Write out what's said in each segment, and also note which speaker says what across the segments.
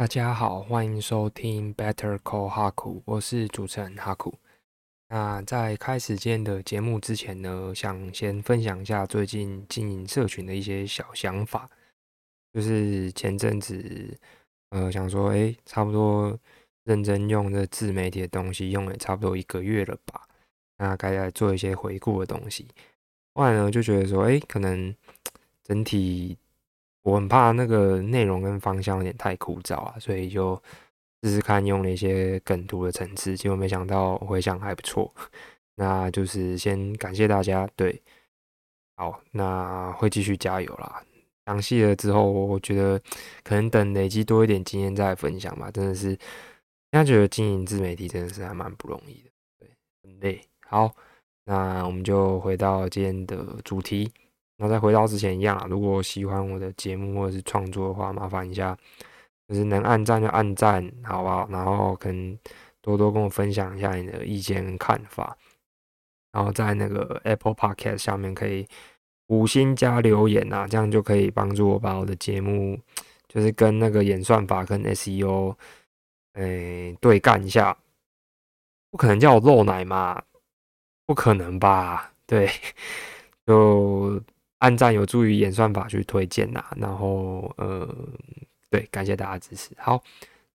Speaker 1: 大家好，欢迎收听 Better Call 哈库，我是主持人哈库。那在开始今天的节目之前呢，想先分享一下最近经营社群的一些小想法。就是前阵子，呃，想说，哎，差不多认真用这自媒体的东西，用了差不多一个月了吧？那该来做一些回顾的东西。后来呢，就觉得说，哎，可能整体。我很怕那个内容跟方向有点太枯燥啊，所以就试试看用了一些梗图的层次，结果没想到回响还不错。那就是先感谢大家，对，好，那会继续加油啦。详细了之后，我觉得可能等累积多一点经验再分享吧。真的是，现在觉得经营自媒体真的是还蛮不容易的，对，很累。好，那我们就回到今天的主题。那再回到之前一样啊，如果喜欢我的节目或者是创作的话，麻烦一下，就是能按赞就按赞，好不好？然后可能多多跟我分享一下你的意见跟看法，然后在那个 Apple Podcast 下面可以五星加留言啊，这样就可以帮助我把我的节目就是跟那个演算法跟 SEO 诶对干一下。不可能叫我漏奶嘛？不可能吧？对，就。按赞有助于演算法去推荐呐，然后呃，对，感谢大家支持。好，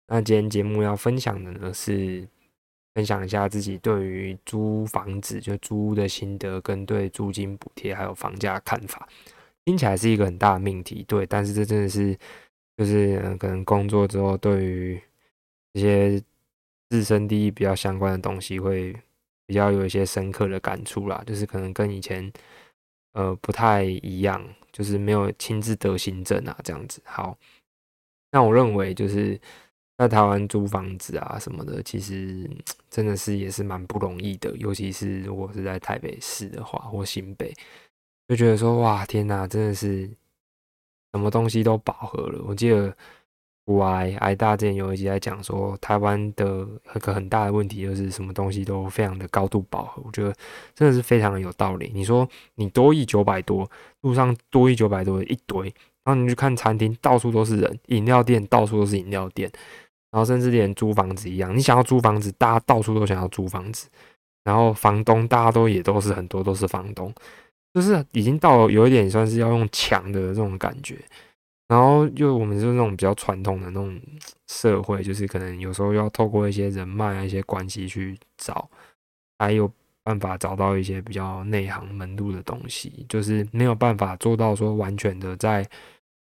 Speaker 1: 那今天节目要分享的呢是分享一下自己对于租房子就租屋的心得，跟对租金补贴还有房价看法。听起来是一个很大的命题，对，但是这真的是就是可能工作之后对于一些自身利益比较相关的东西，会比较有一些深刻的感触啦，就是可能跟以前。呃，不太一样，就是没有亲自得行政啊，这样子。好，那我认为就是在台湾租房子啊什么的，其实真的是也是蛮不容易的，尤其是如果是在台北市的话或新北，就觉得说哇，天哪，真的是什么东西都饱和了。我记得。古癌癌大之前有一集在讲说，台湾的一个很大的问题就是什么东西都非常的高度饱和，我觉得真的是非常的有道理。你说你多亿九百多，路上多亿九百多一堆，然后你去看餐厅，到处都是人；饮料店到处都是饮料店，然后甚至连租房子一样，你想要租房子，大家到处都想要租房子，然后房东大家都也都是很多都是房东，就是已经到有一点算是要用抢的这种感觉。然后就我们就是那种比较传统的那种社会，就是可能有时候要透过一些人脉、一些关系去找，才有办法找到一些比较内行门路的东西，就是没有办法做到说完全的在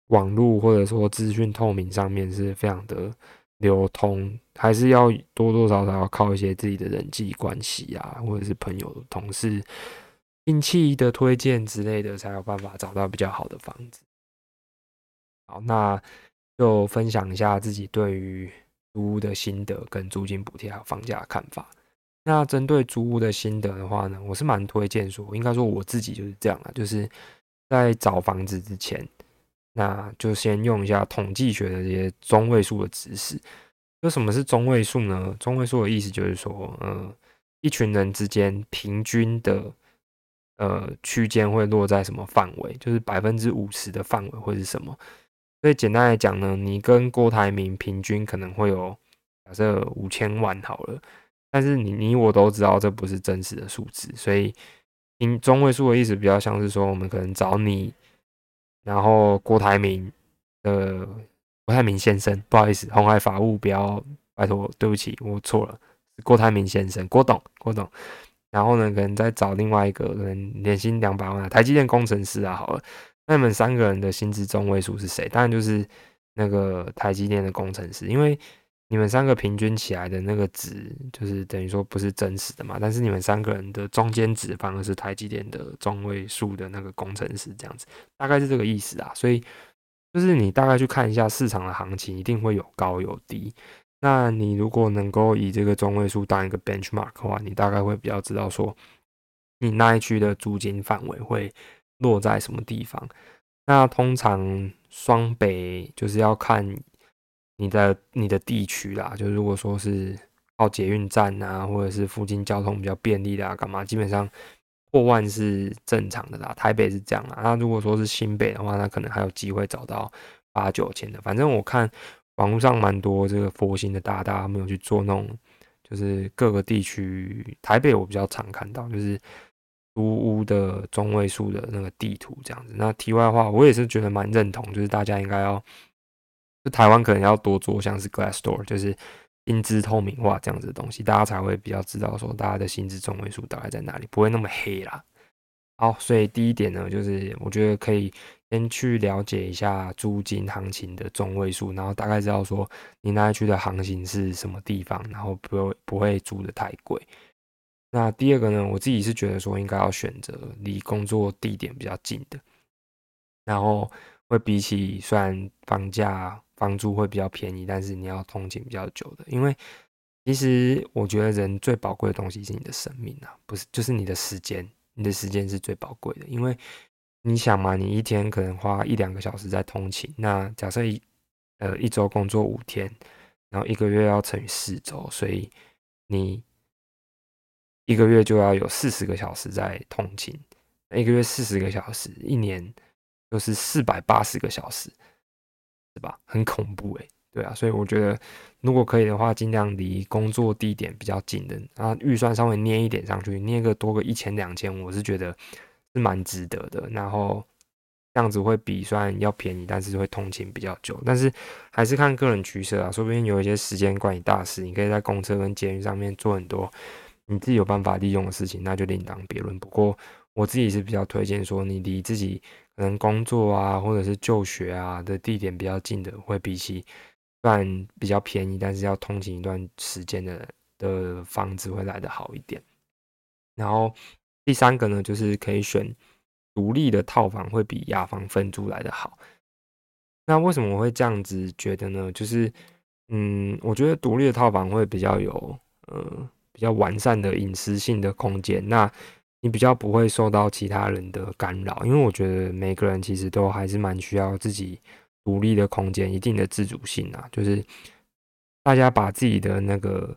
Speaker 1: 网络或者说资讯透明上面是非常的流通，还是要多多少少要靠一些自己的人际关系啊，或者是朋友、同事、亲戚的推荐之类的，才有办法找到比较好的房子。好，那就分享一下自己对于租屋的心得跟租金补贴还有房价的看法。那针对租屋的心得的话呢，我是蛮推荐说，应该说我自己就是这样啊，就是在找房子之前，那就先用一下统计学的这些中位数的知识。那什么是中位数呢？中位数的意思就是说，呃，一群人之间平均的呃区间会落在什么范围？就是百分之五十的范围会是什么？所以简单来讲呢，你跟郭台铭平均可能会有假设五千万好了，但是你你我都知道这不是真实的数字，所以中中位数的意思比较像是说，我们可能找你，然后郭台铭的郭台铭先生，不好意思，红海法务不要拜托，对不起，我错了，郭台铭先生，郭董，郭董，然后呢，可能再找另外一个可能年薪两百万台积电工程师啊，好了。那你们三个人的薪资中位数是谁？当然就是那个台积电的工程师，因为你们三个平均起来的那个值，就是等于说不是真实的嘛。但是你们三个人的中间值反而是台积电的中位数的那个工程师，这样子大概是这个意思啊。所以就是你大概去看一下市场的行情，一定会有高有低。那你如果能够以这个中位数当一个 benchmark 的话，你大概会比较知道说你那一区的租金范围会。落在什么地方？那通常双北就是要看你的你的地区啦。就如果说是靠捷运站啊，或者是附近交通比较便利的啊，干嘛？基本上破万是正常的啦。台北是这样啊。那如果说是新北的话，那可能还有机会找到八九千的。反正我看网络上蛮多这个佛心的大大，他们有去做那种，就是各个地区，台北我比较常看到，就是租屋的中位数的那个地图这样子。那题外话，我也是觉得蛮认同，就是大家应该要，就台湾可能要多做像是 Glass Door，就是薪资透明化这样子的东西，大家才会比较知道说大家的薪资中位数大概在哪里，不会那么黑啦。好，所以第一点呢，就是我觉得可以先去了解一下租金行情的中位数，然后大概知道说你那区的行情是什么地方，然后不会不会租的太贵。那第二个呢，我自己是觉得说应该要选择离工作地点比较近的，然后会比起虽然房价房租会比较便宜，但是你要通勤比较久的，因为其实我觉得人最宝贵的东西是你的生命啊，不是就是你的时间。你的时间是最宝贵的，因为你想嘛，你一天可能花一两个小时在通勤，那假设一呃一周工作五天，然后一个月要乘以四周，所以你一个月就要有四十个小时在通勤，一个月四十个小时，一年就是四百八十个小时，是吧？很恐怖诶。对啊，所以我觉得如果可以的话，尽量离工作地点比较近的，然后预算稍微捏一点上去，捏个多个一千两千，我是觉得是蛮值得的。然后这样子会比虽然要便宜，但是会通勤比较久，但是还是看个人取舍啊。说不定有一些时间管理大师，你可以在公车跟捷运上面做很多你自己有办法利用的事情，那就另当别论。不过我自己是比较推荐说，你离自己可能工作啊，或者是就学啊的地点比较近的，会比起。算比较便宜，但是要通勤一段时间的的房子会来得好一点。然后第三个呢，就是可以选独立的套房，会比雅房分租来得好。那为什么我会这样子觉得呢？就是嗯，我觉得独立的套房会比较有呃比较完善的隐私性的空间，那你比较不会受到其他人的干扰，因为我觉得每个人其实都还是蛮需要自己。独立的空间，一定的自主性啊，就是大家把自己的那个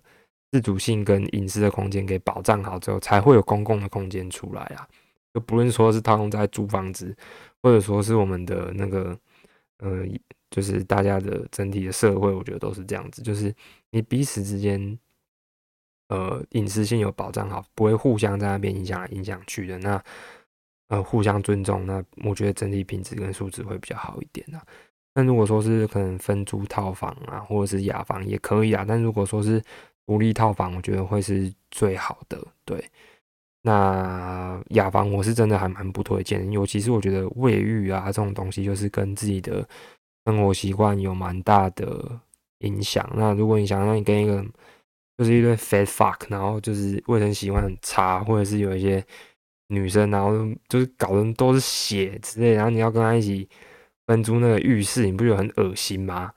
Speaker 1: 自主性跟隐私的空间给保障好之后，才会有公共的空间出来啊。就不论说是套用在租房子，或者说是我们的那个，呃，就是大家的整体的社会，我觉得都是这样子，就是你彼此之间，呃，隐私性有保障好，不会互相在那边影响来影响去的，那呃，互相尊重，那我觉得整体品质跟素质会比较好一点啊。那如果说是可能分租套房啊，或者是雅房也可以啊。但如果说是独立套房，我觉得会是最好的。对，那雅房我是真的还蛮不推荐，尤其是我觉得卫浴啊这种东西，就是跟自己的生活习惯有蛮大的影响。那如果你想让你跟一个就是一堆 fat fuck，然后就是卫生习惯很差，或者是有一些女生，然后就是搞的都是血之类，然后你要跟他一起。分租那个浴室，你不觉得很恶心吗？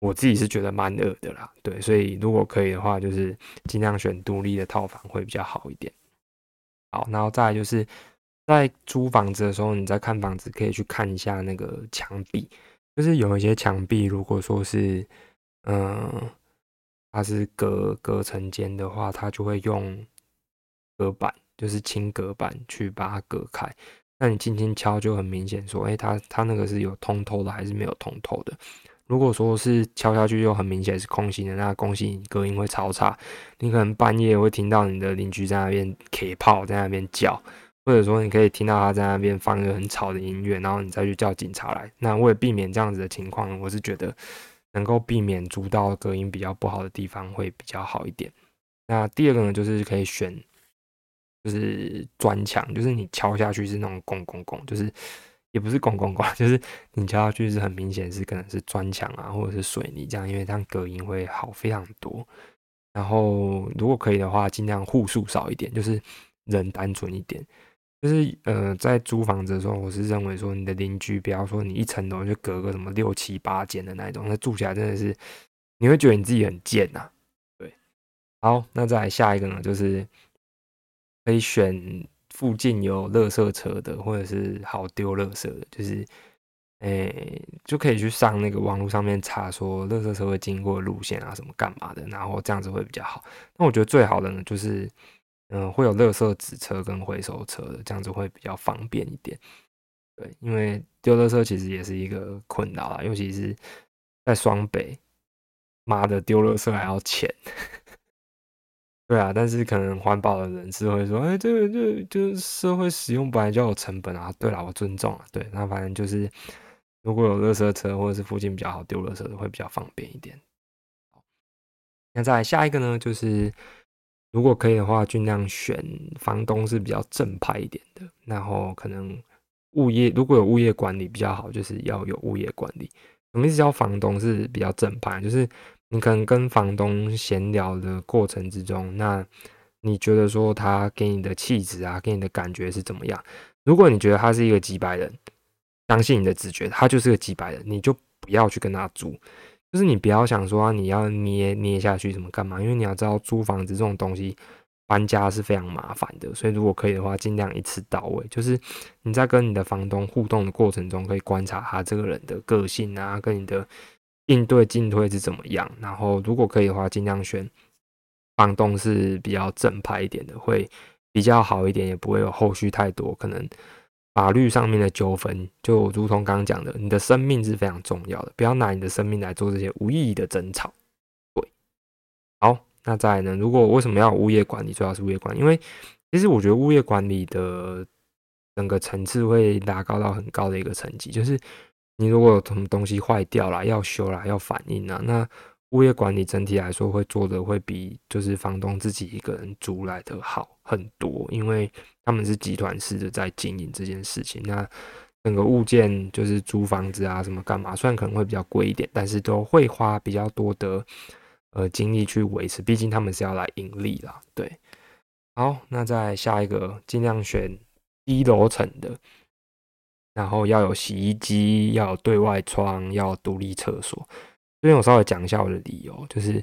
Speaker 1: 我自己是觉得蛮恶的啦。对，所以如果可以的话，就是尽量选独立的套房会比较好一点。好，然后再来就是在租房子的时候，你在看房子可以去看一下那个墙壁，就是有一些墙壁，如果说是嗯，它是隔隔层间的话，它就会用隔板，就是轻隔板去把它隔开。那你轻轻敲就很明显，说，哎，它它那个是有通透的还是没有通透的？如果说是敲下去就很明显是空心的，那空心隔音会超差，你可能半夜会听到你的邻居在那边 K 炮在那边叫，或者说你可以听到他在那边放一个很吵的音乐，然后你再去叫警察来。那为了避免这样子的情况，我是觉得能够避免租到隔音比较不好的地方会比较好一点。那第二个呢，就是可以选。就是砖墙，就是你敲下去是那种拱拱拱，就是也不是拱拱拱，就是你敲下去是很明显是可能是砖墙啊，或者是水泥这样，因为这样隔音会好非常多。然后如果可以的话，尽量户数少一点，就是人单纯一点。就是呃，在租房子的时候，我是认为说你的邻居，比方说你一层楼就隔个什么六七八间的那种，那住起来真的是你会觉得你自己很贱呐。对，好，那再来下一个呢，就是。可以选附近有垃圾车的，或者是好丢垃圾的，就是，诶，就可以去上那个网络上面查，说垃圾车会经过路线啊，什么干嘛的，然后这样子会比较好。那我觉得最好的呢，就是，嗯，会有垃圾纸车跟回收车的，这样子会比较方便一点。对，因为丢垃圾其实也是一个困扰啊，尤其是在双北，妈的丢垃圾还要钱。对啊，但是可能环保的人士会说，哎，这个就就社会使用本来就有成本啊。对了，我尊重啊。对，那反正就是如果有垃圾车或者是附近比较好丢垃圾的，会比较方便一点。那再下一个呢，就是如果可以的话，尽量选房东是比较正派一点的，然后可能物业如果有物业管理比较好，就是要有物业管理。什么意思？叫房东是比较正派，就是。你可能跟房东闲聊的过程之中，那你觉得说他给你的气质啊，给你的感觉是怎么样？如果你觉得他是一个几百人，相信你的直觉，他就是个几百人，你就不要去跟他租。就是你不要想说你要捏捏下去怎么干嘛，因为你要知道租房子这种东西搬家是非常麻烦的，所以如果可以的话，尽量一次到位。就是你在跟你的房东互动的过程中，可以观察他这个人的个性啊，跟你的。应对进退是怎么样？然后如果可以的话，尽量选房东是比较正派一点的，会比较好一点，也不会有后续太多可能法律上面的纠纷。就如同刚刚讲的，你的生命是非常重要的，不要拿你的生命来做这些无意义的争吵。对，好，那再来呢？如果为什么要物业管理？主要是物业管理，因为其实我觉得物业管理的整个层次会拉高到很高的一个层级，就是。你如果有什么东西坏掉了，要修了，要反映啊，那物业管理整体来说会做的会比就是房东自己一个人租来的好很多，因为他们是集团式的在经营这件事情。那整个物件就是租房子啊，什么干嘛，虽然可能会比较贵一点，但是都会花比较多的呃精力去维持，毕竟他们是要来盈利啦。对，好，那再下一个，尽量选低楼层的。然后要有洗衣机，要有对外窗，要独立厕所。这边我稍微讲一下我的理由，就是，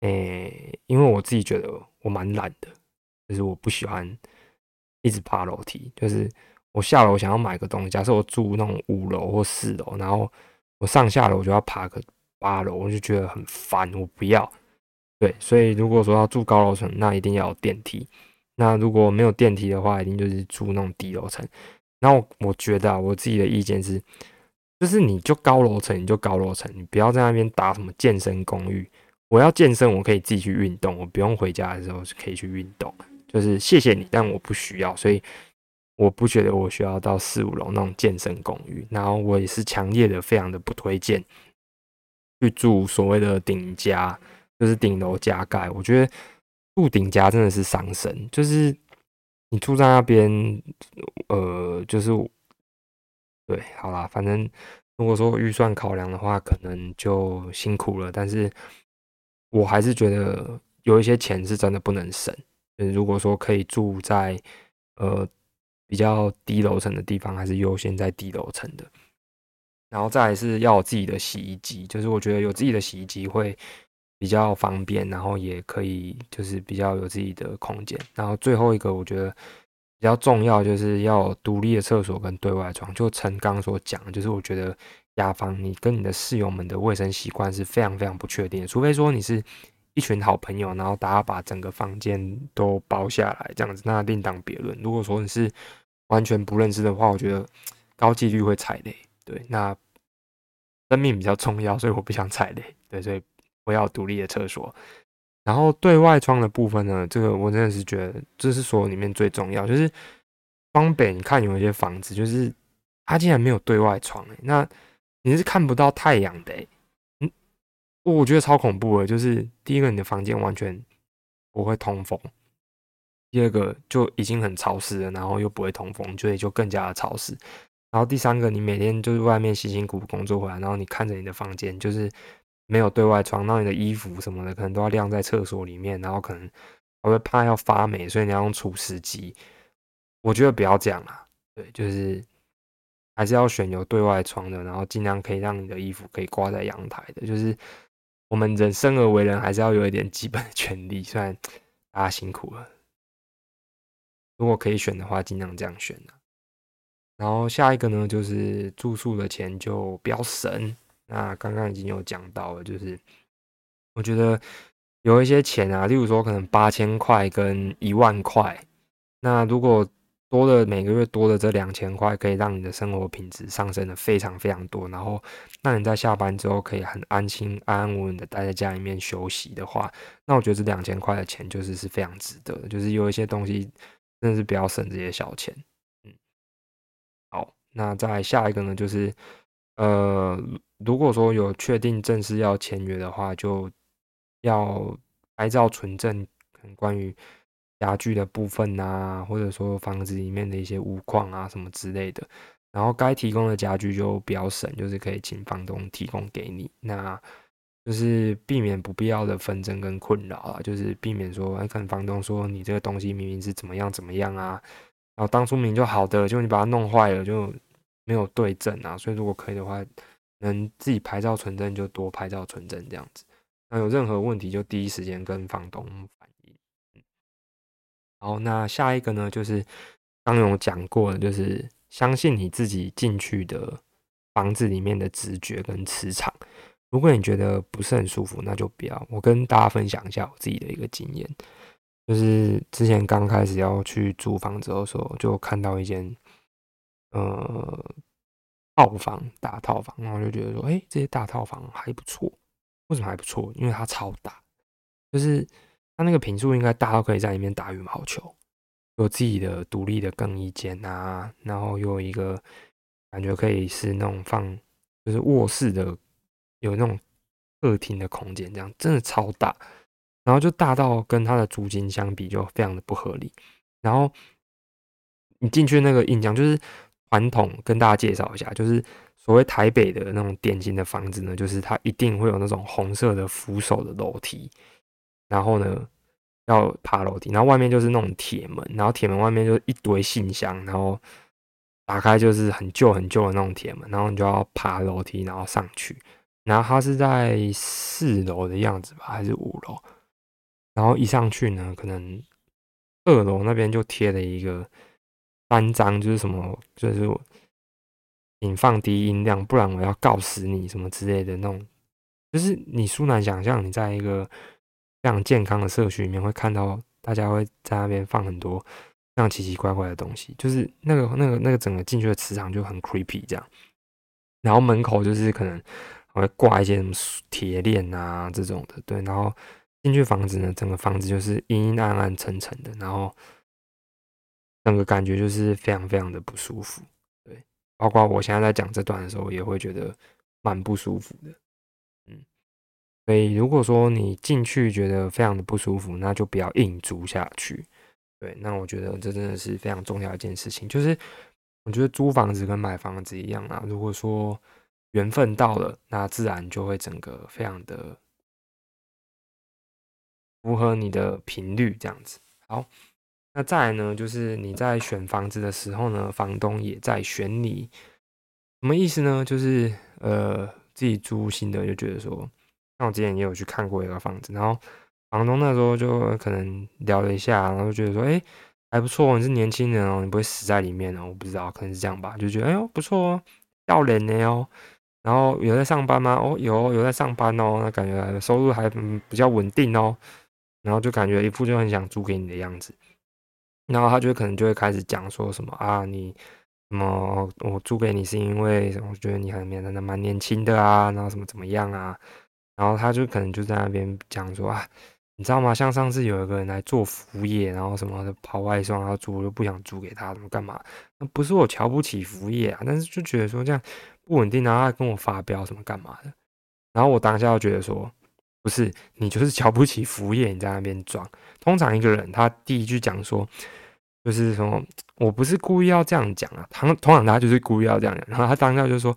Speaker 1: 诶，因为我自己觉得我蛮懒的，就是我不喜欢一直爬楼梯。就是我下楼想要买个东西，假设我住那种五楼或四楼，然后我上下楼就要爬个八楼，我就觉得很烦，我不要。对，所以如果说要住高楼层，那一定要有电梯。那如果没有电梯的话，一定就是住那种低楼层。然后我觉得啊，我自己的意见是，就是你就高楼层，你就高楼层，你不要在那边打什么健身公寓。我要健身，我可以自己去运动，我不用回家的时候是可以去运动。就是谢谢你，但我不需要，所以我不觉得我需要到四五楼那种健身公寓。然后我也是强烈的、非常的不推荐去住所谓的顶家，就是顶楼加盖。我觉得住顶家真的是伤身，就是。你住在那边，呃，就是对，好啦，反正如果说预算考量的话，可能就辛苦了。但是我还是觉得有一些钱是真的不能省。如果说可以住在呃比较低楼层的地方，还是优先在低楼层的。然后再是要有自己的洗衣机，就是我觉得有自己的洗衣机会。比较方便，然后也可以就是比较有自己的空间。然后最后一个我觉得比较重要，就是要独立的厕所跟对外窗。就陈刚所讲，就是我觉得雅房你跟你的室友们的卫生习惯是非常非常不确定的，除非说你是一群好朋友，然后大家把整个房间都包下来这样子，那另当别论。如果说你是完全不认识的话，我觉得高几率会踩雷。对，那生命比较重要，所以我不想踩雷。对，所以。我要独立的厕所，然后对外窗的部分呢？这个我真的是觉得这是所有里面最重要。就是双北，你看有一些房子，就是它竟然没有对外窗哎，那你是看不到太阳的，我觉得超恐怖的。就是第一个，你的房间完全不会通风；第二个，就已经很潮湿了，然后又不会通风，所以就更加的潮湿。然后第三个，你每天就是外面辛辛苦苦工作回来，然后你看着你的房间，就是。没有对外窗，那你的衣服什么的可能都要晾在厕所里面，然后可能还会怕要发霉，所以你要用除湿机。我觉得不要这样啦，对，就是还是要选有对外窗的，然后尽量可以让你的衣服可以挂在阳台的。就是我们人生而为人，还是要有一点基本的权利，虽然大家辛苦了。如果可以选的话，尽量这样选然后下一个呢，就是住宿的钱就不要省。那刚刚已经有讲到了，就是我觉得有一些钱啊，例如说可能八千块跟一万块，那如果多的每个月多的这两千块，可以让你的生活品质上升的非常非常多，然后让你在下班之后可以很安心、安安稳稳的待在家里面休息的话，那我觉得这两千块的钱就是是非常值得的。就是有一些东西真的是不要省这些小钱。嗯，好，那再下一个呢，就是呃，如果说有确定正式要签约的话，就要拍照存证，关于。家具的部分啊，或者说房子里面的一些物况啊什么之类的，然后该提供的家具就比较省，就是可以请房东提供给你，那就是避免不必要的纷争跟困扰啊，就是避免说，哎，可能房东说你这个东西明明是怎么样怎么样啊，然后当初明就好的，就你把它弄坏了就没有对证啊，所以如果可以的话，能自己拍照存证就多拍照存证这样子，那有任何问题就第一时间跟房东。好，那下一个呢，就是刚有讲过的，就是相信你自己进去的房子里面的直觉跟磁场。如果你觉得不是很舒服，那就不要。我跟大家分享一下我自己的一个经验，就是之前刚开始要去租房子的时候，就看到一间呃套房，大套房，然后就觉得说，哎，这些大套房还不错。为什么还不错？因为它超大，就是。它那个平数应该大到可以在里面打羽毛球，有自己的独立的更衣间啊，然后有一个感觉可以是那种放就是卧室的，有那种客厅的空间，这样真的超大，然后就大到跟它的租金相比就非常的不合理。然后你进去那个印象就是传统，跟大家介绍一下，就是所谓台北的那种典型的房子呢，就是它一定会有那种红色的扶手的楼梯。然后呢，要爬楼梯，然后外面就是那种铁门，然后铁门外面就是一堆信箱，然后打开就是很旧很旧的那种铁门，然后你就要爬楼梯，然后上去。然后它是在四楼的样子吧，还是五楼？然后一上去呢，可能二楼那边就贴了一个单张，就是什么，就是你放低音量，不然我要告死你什么之类的那种，就是你殊难想象，你在一个。非常健康的社区里面，会看到大家会在那边放很多非常奇奇怪怪的东西，就是那个、那个、那个整个进去的磁场就很 creepy 这样。然后门口就是可能会挂一些什么铁链啊这种的，对。然后进去房子呢，整个房子就是阴阴暗暗沉沉的，然后整个感觉就是非常非常的不舒服，对。包括我现在在讲这段的时候，也会觉得蛮不舒服的。所以，如果说你进去觉得非常的不舒服，那就不要硬租下去。对，那我觉得这真的是非常重要一件事情。就是我觉得租房子跟买房子一样啊，如果说缘分到了，那自然就会整个非常的符合你的频率这样子。好，那再来呢，就是你在选房子的时候呢，房东也在选你。什么意思呢？就是呃，自己租新的就觉得说。那我之前也有去看过一个房子，然后房东那时候就可能聊了一下，然后就觉得说，哎，还不错，你是年轻人哦，你不会死在里面哦，我不知道，可能是这样吧，就觉得，哎呦，不错哦，要脸的哦，然后有在上班吗？哦，有，有在上班哦，那感觉收入还比较稳定哦，然后就感觉一副就很想租给你的样子，然后他就可能就会开始讲说什么啊，你什么我租给你是因为我觉得你很蛮蛮年轻的啊，然后什么怎么样啊？然后他就可能就在那边讲说啊，你知道吗？像上次有一个人来做服务业，然后什么的跑外送，然后租又不想租给他，怎么干嘛？那不是我瞧不起服务业啊，但是就觉得说这样不稳定，然后他跟我发飙什么干嘛的？然后我当下就觉得说，不是你就是瞧不起服务业，你在那边装。通常一个人他第一句讲说，就是说我不是故意要这样讲啊，他通常他就是故意要这样讲，然后他当下就说。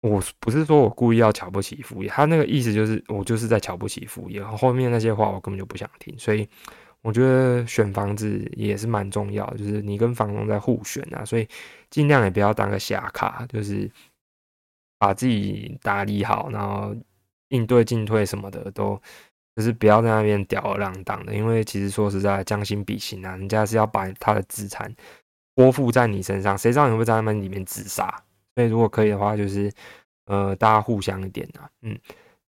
Speaker 1: 我不是说我故意要瞧不起服务业，他那个意思就是我就是在瞧不起服务业。后面那些话我根本就不想听，所以我觉得选房子也是蛮重要，就是你跟房东在互选啊，所以尽量也不要当个瞎卡，就是把自己打理好，然后应对进退什么的都就是不要在那边吊儿郎当的，因为其实说实在将心比心啊，人家是要把他的资产托付在你身上，谁知道你会在他们里面自杀？所以如果可以的话，就是呃，大家互相一点啊，嗯。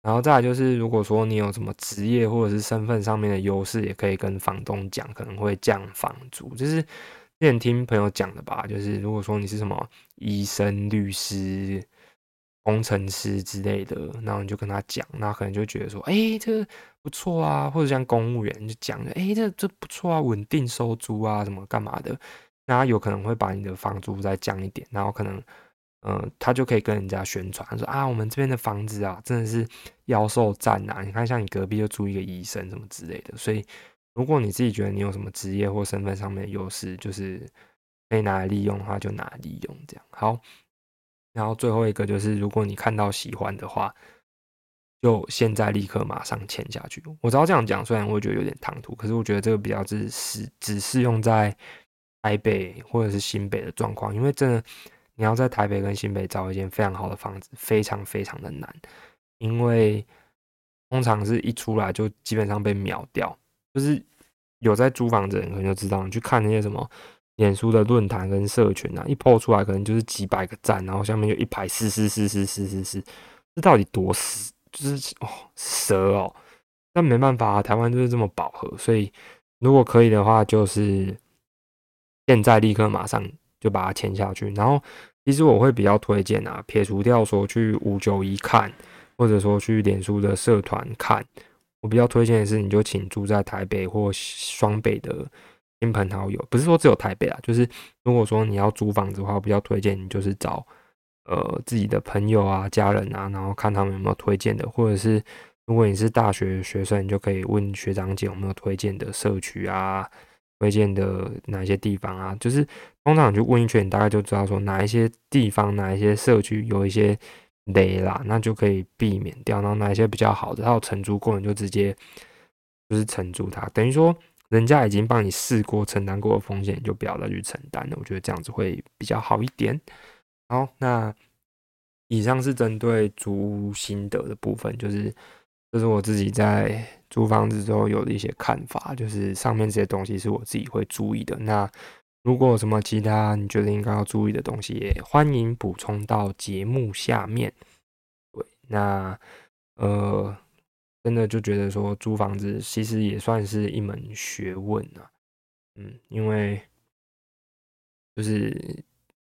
Speaker 1: 然后再来就是，如果说你有什么职业或者是身份上面的优势，也可以跟房东讲，可能会降房租。就是之前听朋友讲的吧，就是如果说你是什么医生、律师、工程师之类的，然后你就跟他讲，那可能就觉得说，哎，这不错啊，或者像公务员就讲，哎，这这不错啊，稳定收租啊，什么干嘛的，那有可能会把你的房租再降一点，然后可能。嗯，他就可以跟人家宣传说啊，我们这边的房子啊，真的是妖兽赞呐！你看，像你隔壁就住一个医生什么之类的。所以，如果你自己觉得你有什么职业或身份上面的优势，就是可以拿来利用的话，就拿来利用这样。好，然后最后一个就是，如果你看到喜欢的话，就现在立刻马上签下去。我知道这样讲，虽然我觉得有点唐突，可是我觉得这个比较只适只适用在台北或者是新北的状况，因为真的。你要在台北跟新北找一间非常好的房子，非常非常的难，因为通常是一出来就基本上被秒掉。就是有在租房子的人可能就知道，你去看那些什么脸书的论坛跟社群啊，一 po 出来可能就是几百个赞，然后下面就一排嘶嘶嘶嘶嘶嘶嘶，这到底多死？就是哦蛇哦，但没办法，台湾就是这么饱和，所以如果可以的话，就是现在立刻马上就把它签下去，然后。其实我会比较推荐啊，撇除掉说去五九一看，或者说去脸书的社团看，我比较推荐的是，你就请住在台北或双北的亲朋好友，不是说只有台北啊，就是如果说你要租房子的话，我比较推荐你就是找呃自己的朋友啊、家人啊，然后看他们有没有推荐的，或者是如果你是大学学生，你就可以问学长姐有没有推荐的社区啊。推荐的哪些地方啊？就是通常就问一圈，你大概就知道说哪一些地方、哪一些社区有一些雷啦，那就可以避免掉。然后哪一些比较好的，然后承租过，你就直接就是承租它。等于说人家已经帮你试过、承担过的风险，你就不要再去承担了。我觉得这样子会比较好一点。好，那以上是针对租心得的部分，就是这是我自己在。租房子之后有的一些看法，就是上面这些东西是我自己会注意的。那如果有什么其他你觉得应该要注意的东西，也欢迎补充到节目下面。对，那呃，真的就觉得说租房子其实也算是一门学问啊。嗯，因为就是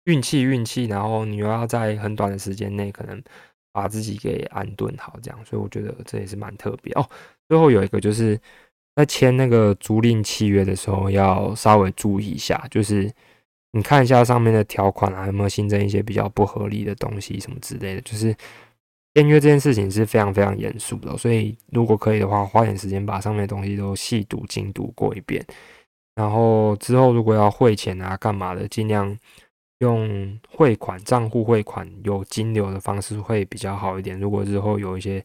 Speaker 1: 运气运气，然后你又要在很短的时间内可能把自己给安顿好，这样，所以我觉得这也是蛮特别哦。最后有一个就是在签那个租赁契约的时候，要稍微注意一下，就是你看一下上面的条款啊，有没有新增一些比较不合理的东西什么之类的。就是签约这件事情是非常非常严肃的，所以如果可以的话，花点时间把上面的东西都细读精读过一遍。然后之后如果要汇钱啊干嘛的，尽量用汇款账户汇款有金流的方式会比较好一点。如果日后有一些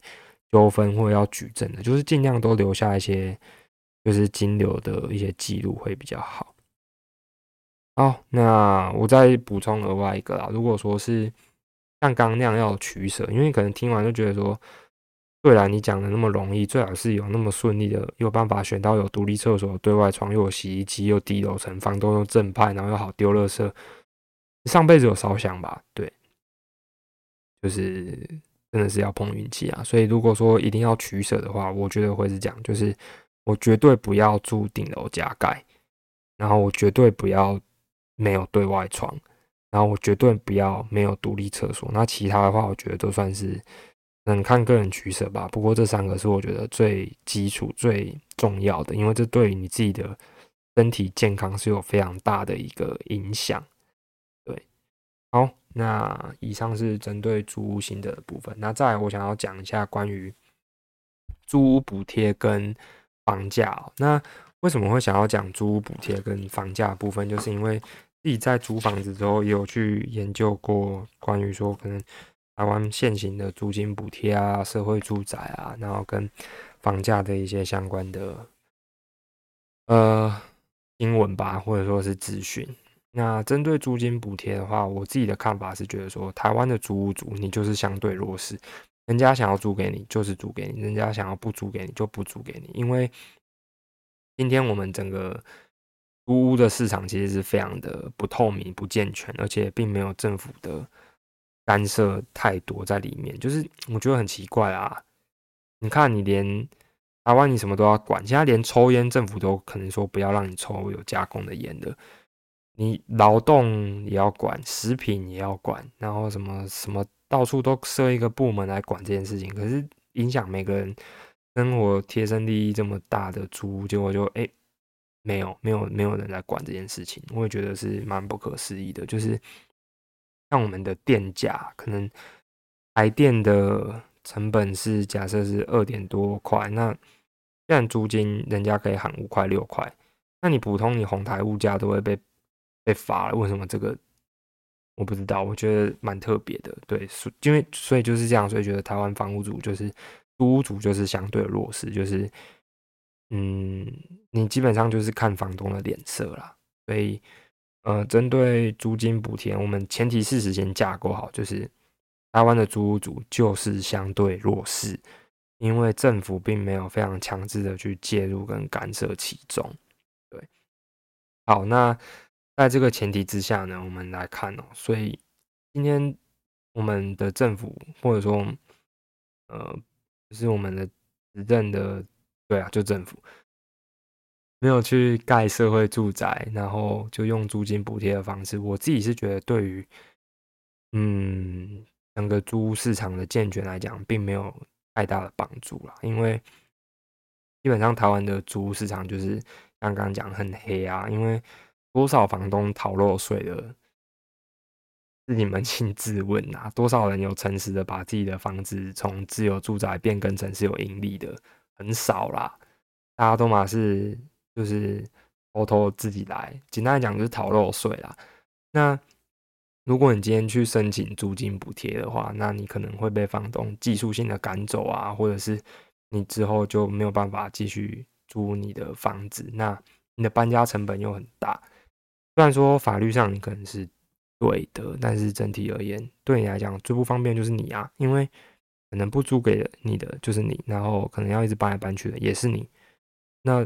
Speaker 1: 纠纷或者要举证的，就是尽量都留下一些，就是金流的一些记录会比较好。好，那我再补充额外一个啦。如果说是像刚刚那样要取舍，因为可能听完就觉得说，对啦，你讲的那么容易，最好是有那么顺利的，有办法选到有独立厕所、对外窗，又有洗衣机，又低楼层，房东又正派，然后又好丢垃圾，上辈子有烧香吧？对，就是。真的是要碰运气啊！所以如果说一定要取舍的话，我觉得会是这样，就是我绝对不要住顶楼加盖，然后我绝对不要没有对外窗，然后我绝对不要没有独立厕所。那其他的话，我觉得都算是能看个人取舍吧。不过这三个是我觉得最基础、最重要的，因为这对于你自己的身体健康是有非常大的一个影响。好。那以上是针对租屋型的部分。那再来，我想要讲一下关于租屋补贴跟房价。那为什么会想要讲租屋补贴跟房价部分？就是因为自己在租房子之后，也有去研究过关于说可能台湾现行的租金补贴啊、社会住宅啊，然后跟房价的一些相关的呃新闻吧，或者说是资讯。那针对租金补贴的话，我自己的看法是觉得说，台湾的租屋族你就是相对弱势，人家想要租给你就是租给你，人家想要不租给你就不租给你，因为今天我们整个租屋的市场其实是非常的不透明、不健全，而且并没有政府的干涉太多在里面，就是我觉得很奇怪啊，你看，你连台湾你什么都要管，现在连抽烟政府都可能说不要让你抽有加工的烟的。你劳动也要管，食品也要管，然后什么什么到处都设一个部门来管这件事情。可是影响每个人生活贴身利益这么大的租，结果就哎没有没有没有人来管这件事情，我也觉得是蛮不可思议的。就是像我们的电价，可能台电的成本是假设是二点多块，那既然租金人家可以喊五块六块，那你普通你红台物价都会被。被罚了？为什么这个我不知道？我觉得蛮特别的，对，所因为所以就是这样，所以觉得台湾房屋主就是租屋主就是相对弱势，就是嗯，你基本上就是看房东的脸色啦。所以呃，针对租金补贴，我们前提事实先架构好，就是台湾的租屋主就是相对弱势，因为政府并没有非常强制的去介入跟干涉其中。对，好，那。在这个前提之下呢，我们来看哦，所以今天我们的政府或者说呃，就是我们的执政的，对啊，就政府没有去盖社会住宅，然后就用租金补贴的方式，我自己是觉得对于嗯整个租屋市场的健全来讲，并没有太大的帮助啦，因为基本上台湾的租屋市场就是刚刚讲很黑啊，因为。多少房东逃漏税的？自己扪心自问啊！多少人有诚实的把自己的房子从自有住宅变更成是有盈利的？很少啦，大家都嘛是就是偷偷自己来。简单来讲就是逃漏税啦。那如果你今天去申请租金补贴的话，那你可能会被房东技术性的赶走啊，或者是你之后就没有办法继续租你的房子，那你的搬家成本又很大。虽然说法律上你可能是对的，但是整体而言，对你来讲最不方便就是你啊，因为可能不租给你的就是你，然后可能要一直搬来搬去的也是你。那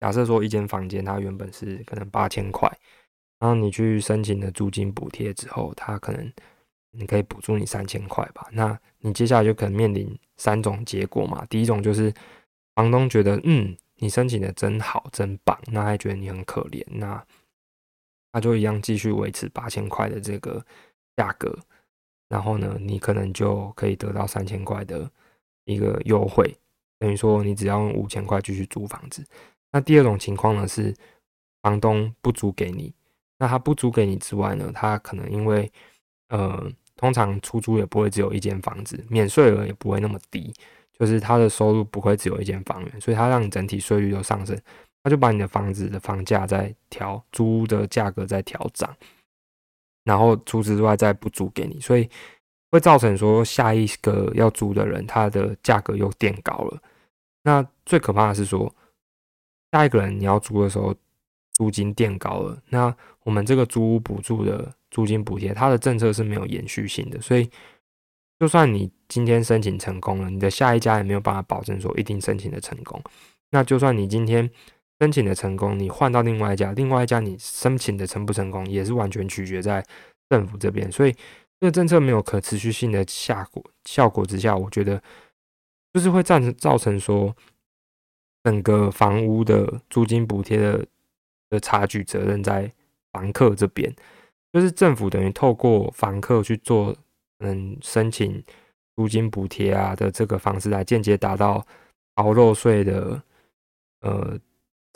Speaker 1: 假设说一间房间它原本是可能八千块，然后你去申请了租金补贴之后，它可能你可以补助你三千块吧。那你接下来就可能面临三种结果嘛。第一种就是房东觉得嗯你申请的真好真棒，那还觉得你很可怜，那。他就一样继续维持八千块的这个价格，然后呢，你可能就可以得到三千块的一个优惠，等于说你只要用五千块继续租房子。那第二种情况呢是房东不租给你，那他不租给你之外呢，他可能因为呃，通常出租也不会只有一间房子，免税额也不会那么低，就是他的收入不会只有一间房源，所以他让你整体税率都上升。他就把你的房子的房价再调，租的价格再调涨，然后除此之外再不租给你，所以会造成说下一个要租的人他的价格又垫高了。那最可怕的是说，下一个人你要租的时候租金垫高了，那我们这个租屋补助的租金补贴，它的政策是没有延续性的，所以就算你今天申请成功了，你的下一家也没有办法保证说一定申请的成功。那就算你今天申请的成功，你换到另外一家，另外一家你申请的成不成功，也是完全取决在政府这边。所以这个政策没有可持续性的效果效果之下，我觉得就是会造成造成说整个房屋的租金补贴的的差距责任在房客这边，就是政府等于透过房客去做嗯申请租金补贴啊的这个方式来间接达到逃漏税的呃。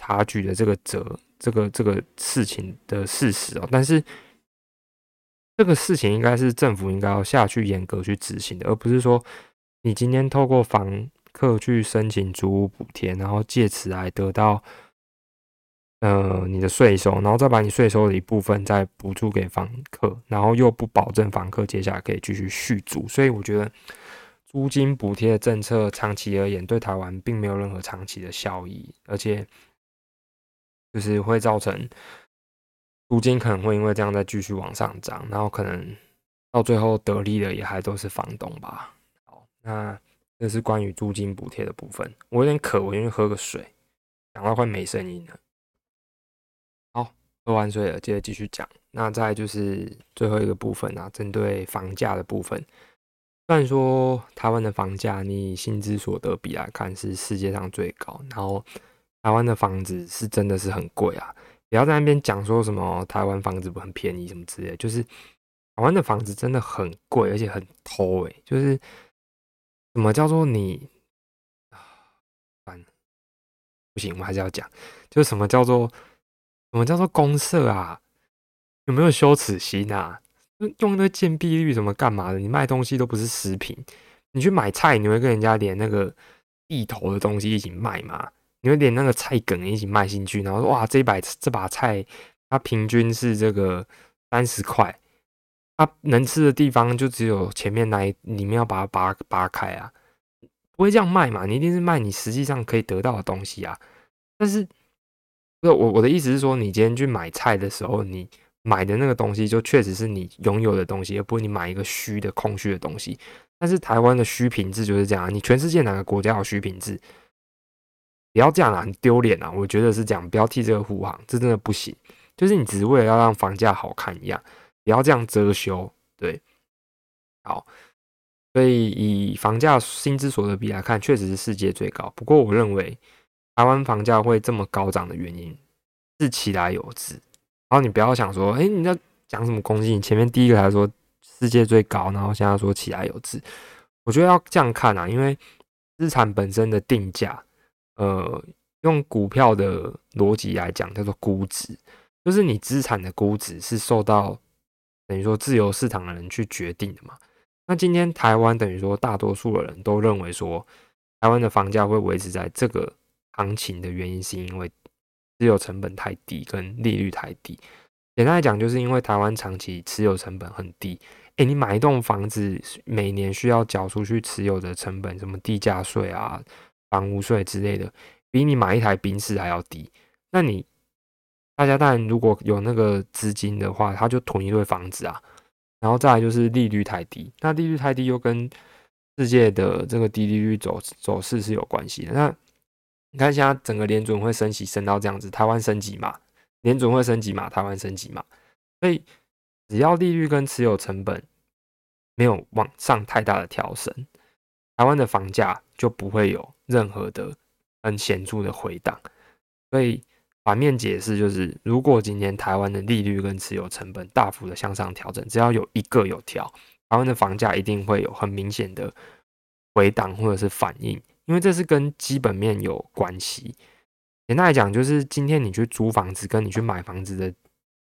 Speaker 1: 差距的这个责，这个这个事情的事实哦，但是这个事情应该是政府应该要下去严格去执行的，而不是说你今天透过房客去申请租屋补贴，然后借此来得到呃你的税收，然后再把你税收的一部分再补助给房客，然后又不保证房客接下来可以继续续租，所以我觉得租金补贴的政策长期而言对台湾并没有任何长期的效益，而且。就是会造成租金可能会因为这样再继续往上涨，然后可能到最后得利的也还都是房东吧。好，那这是关于租金补贴的部分。我有点渴，我先去喝个水，讲到快没声音了。好，喝完水了，接着继续讲。那再就是最后一个部分啊，针对房价的部分。虽然说台湾的房价，你薪资所得比来看是世界上最高，然后台湾的房子是真的是很贵啊！不要在那边讲说什么台湾房子不很便宜什么之类，就是台湾的房子真的很贵，而且很偷诶，就是什么叫做你啊？不行，我还是要讲，就是什么叫做什么叫做公社啊？有没有羞耻心啊？用那建蔽率什么干嘛的？你卖东西都不是食品，你去买菜，你会跟人家连那个地头的东西一起卖吗？你会连那个菜梗一起卖进去，然后说哇，这一把这把菜它平均是这个三十块，它能吃的地方就只有前面那里面要把它扒扒开啊，不会这样卖嘛？你一定是卖你实际上可以得到的东西啊。但是，我我的意思是说，你今天去买菜的时候，你。买的那个东西就确实是你拥有的东西，而不是你买一个虚的、空虚的东西。但是台湾的虚品质就是这样，你全世界哪个国家有虚品质？不要这样啊，很丢脸啊！我觉得是这样，不要替这个护航，这真的不行。就是你只是为了要让房价好看一样，不要这样遮羞。对，好，所以以房价薪资所得比来看，确实是世界最高。不过我认为台湾房价会这么高涨的原因是其来有之。然后你不要想说，哎，你在讲什么攻击？你前面第一个还说世界最高，然后现在说起来有字，我觉得要这样看啊，因为资产本身的定价，呃，用股票的逻辑来讲叫做估值，就是你资产的估值是受到等于说自由市场的人去决定的嘛。那今天台湾等于说大多数的人都认为说，台湾的房价会维持在这个行情的原因，是因为。持有成本太低，跟利率太低。简单来讲，就是因为台湾长期持有成本很低。诶，你买一栋房子，每年需要缴出去持有的成本，什么地价税啊、房屋税之类的，比你买一台宾士还要低。那你大家当然如果有那个资金的话，他就囤一堆房子啊。然后再来就是利率太低，那利率太低又跟世界的这个低利率走走势是有关系的。那你看，现在整个联准会升息升到这样子，台湾升级嘛，联准会升级嘛，台湾升级嘛，所以只要利率跟持有成本没有往上太大的调升，台湾的房价就不会有任何的很显著的回档。所以反面解释就是，如果今天台湾的利率跟持有成本大幅的向上调整，只要有一个有调，台湾的房价一定会有很明显的回档或者是反应。因为这是跟基本面有关系。简单来讲，就是今天你去租房子，跟你去买房子的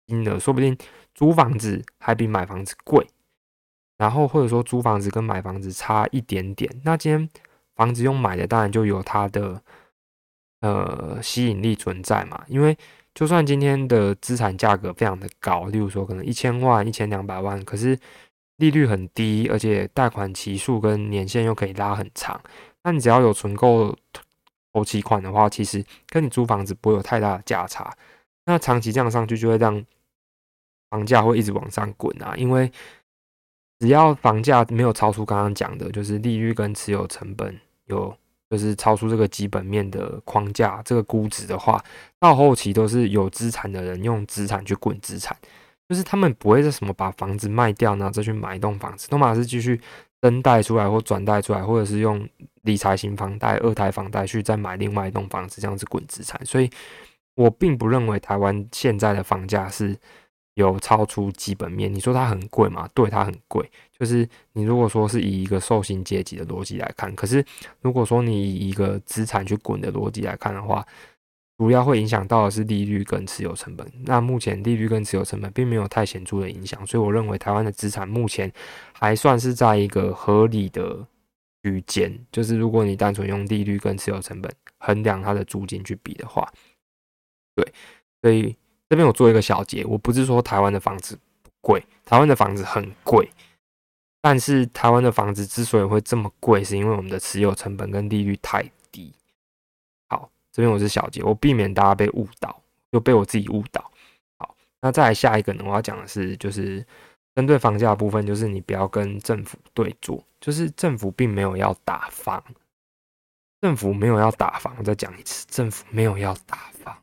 Speaker 1: 金额，说不定租房子还比买房子贵。然后或者说租房子跟买房子差一点点，那今天房子用买的，当然就有它的呃吸引力存在嘛。因为就算今天的资产价格非常的高，例如说可能一千万、一千两百万，可是利率很低，而且贷款期数跟年限又可以拉很长。那你只要有存够头期款的话，其实跟你租房子不会有太大的价差。那长期这样上去，就会让房价会一直往上滚啊。因为只要房价没有超出刚刚讲的，就是利率跟持有成本有，就是超出这个基本面的框架，这个估值的话，到后期都是有资产的人用资产去滚资产，就是他们不会是什么把房子卖掉，然后再去买一栋房子，都马是继续。增贷出来或转贷出来，或者是用理财型房贷、二胎房贷去再买另外一栋房子，这样子滚资产。所以我并不认为台湾现在的房价是有超出基本面。你说它很贵吗？对，它很贵。就是你如果说是以一个受薪阶级的逻辑来看，可是如果说你以一个资产去滚的逻辑来看的话，主要会影响到的是利率跟持有成本。那目前利率跟持有成本并没有太显著的影响，所以我认为台湾的资产目前还算是在一个合理的区间。就是如果你单纯用利率跟持有成本衡量它的租金去比的话，对，所以这边我做一个小结，我不是说台湾的房子贵，台湾的房子很贵，但是台湾的房子之所以会这么贵，是因为我们的持有成本跟利率太低。好这边我是小结，我避免大家被误导，又被我自己误导。好，那再来下一个呢？我要讲的是，就是针对房价的部分，就是你不要跟政府对坐，就是政府并没有要打房，政府没有要打房。我再讲一次，政府没有要打房。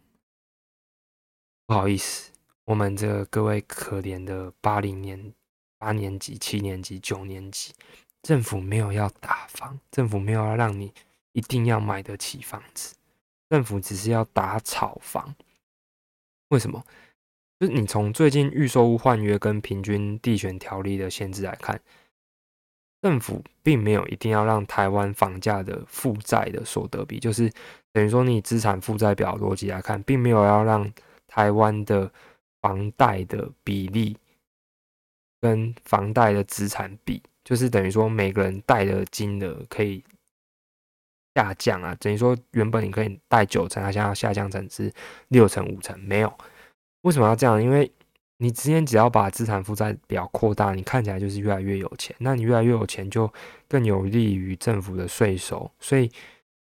Speaker 1: 不好意思，我们这各位可怜的八零年、八年级、七年级、九年级，政府没有要打房，政府没有要让你一定要买得起房子，政府只是要打炒房。为什么？就是你从最近预售屋换约跟平均地权条例的限制来看，政府并没有一定要让台湾房价的负债的所得比，就是等于说你资产负债表逻辑来看，并没有要让台湾的房贷的比例跟房贷的资产比，就是等于说每个人贷的金额可以下降啊，等于说原本你可以贷九成，它现在要下降成是六成五成，没有。为什么要这样？因为你之前只要把资产负债表扩大，你看起来就是越来越有钱。那你越来越有钱，就更有利于政府的税收。所以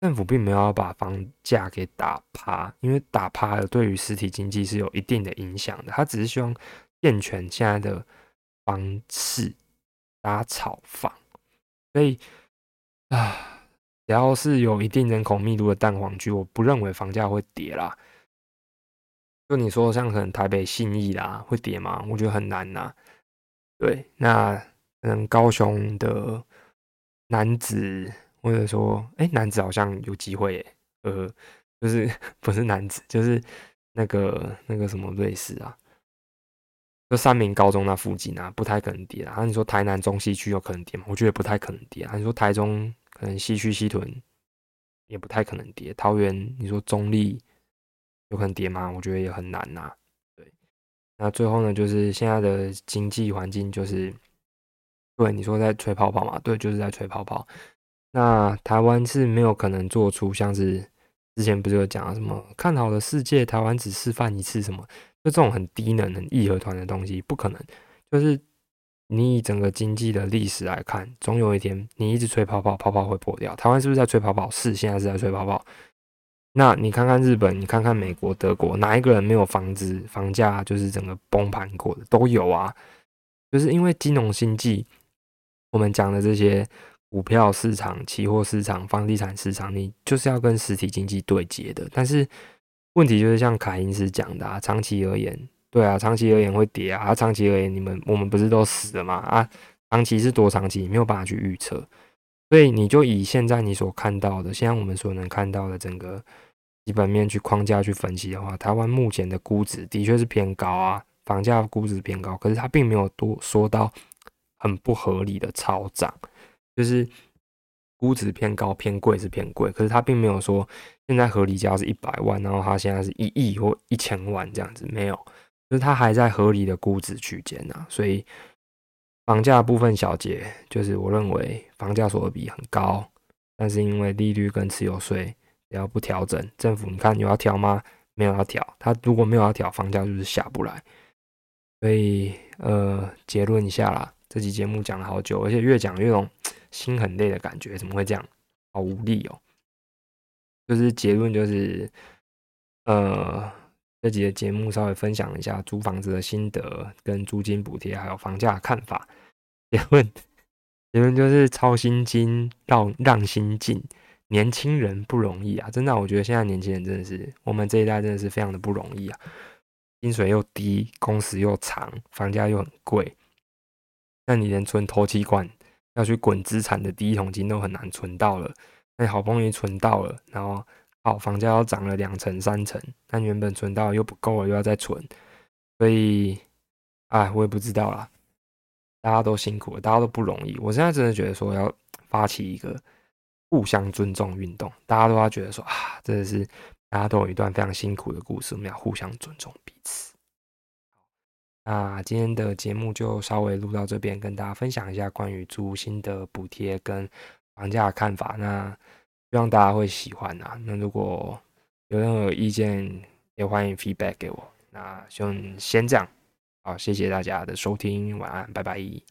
Speaker 1: 政府并没有把房价给打趴，因为打趴了对于实体经济是有一定的影响的。他只是希望健全现在的房市，打炒房。所以啊，只要是有一定人口密度的蛋黄区，我不认为房价会跌啦。就你说像可能台北信义啦会跌吗？我觉得很难呐。对，那可能高雄的男子或者说哎男子好像有机会，呃，就是 不是男子，就是那个那个什么瑞士啊，就三明高中那附近啊，不太可能跌啊。那你说台南中西区有可能跌吗？我觉得不太可能跌啊。你说台中可能西区西屯也不太可能跌，桃园你说中立。有可能跌吗？我觉得也很难呐。对，那最后呢，就是现在的经济环境就是，对你说在吹泡泡嘛？对，就是在吹泡泡。那台湾是没有可能做出像是之前不是有讲什么看好的世界，台湾只示范一次什么，就这种很低能、很义和团的东西，不可能。就是你以整个经济的历史来看，总有一天你一直吹泡泡，泡泡会破掉。台湾是不是在吹泡泡？是，现在是在吹泡泡。那你看看日本，你看看美国、德国，哪一个人没有房子、房价就是整个崩盘过的？都有啊，就是因为金融经济，我们讲的这些股票市场、期货市场、房地产市场，你就是要跟实体经济对接的。但是问题就是像凯因斯讲的啊，长期而言，对啊，长期而言会跌啊，长期而言，你们我们不是都死了吗？啊，长期是多长期，没有办法去预测。所以你就以现在你所看到的，现在我们所能看到的整个。基本面去框架去分析的话，台湾目前的估值的确是偏高啊，房价估值偏高，可是它并没有多说到很不合理的超涨，就是估值偏高偏贵是偏贵，可是它并没有说现在合理价是一百万，然后它现在是一亿或一千万这样子，没有，就是它还在合理的估值区间呐，所以房价部分小节就是我认为房价所得比很高，但是因为利率跟持有税。只要不调整，政府你看有要调吗？没有要调，他如果没有要调，房价就是下不来。所以呃，结论一下啦，这期节目讲了好久，而且越讲越种心很累的感觉，怎么会这样？好无力哦。就是结论就是，呃，这集的节目稍微分享一下租房子的心得，跟租金补贴还有房价看法。结论结论就是操心金让让心静。年轻人不容易啊，真的，我觉得现在年轻人真的是我们这一代真的是非常的不容易啊，薪水又低，工时又长，房价又很贵，那你连存头期款要去滚资产的第一桶金都很难存到了，那好不容易存到了，然后好房价要涨了两成三成，但原本存到又不够了，又要再存，所以，哎，我也不知道啦，大家都辛苦了，大家都不容易，我现在真的觉得说要发起一个。互相尊重运动，大家都要觉得说啊，真的是大家都有一段非常辛苦的故事，我们要互相尊重彼此。那今天的节目就稍微录到这边，跟大家分享一下关于租新的补贴跟房价的看法。那希望大家会喜欢啊。那如果有任何意见，也欢迎 feedback 给我。那就先这样，好，谢谢大家的收听，晚安，拜拜。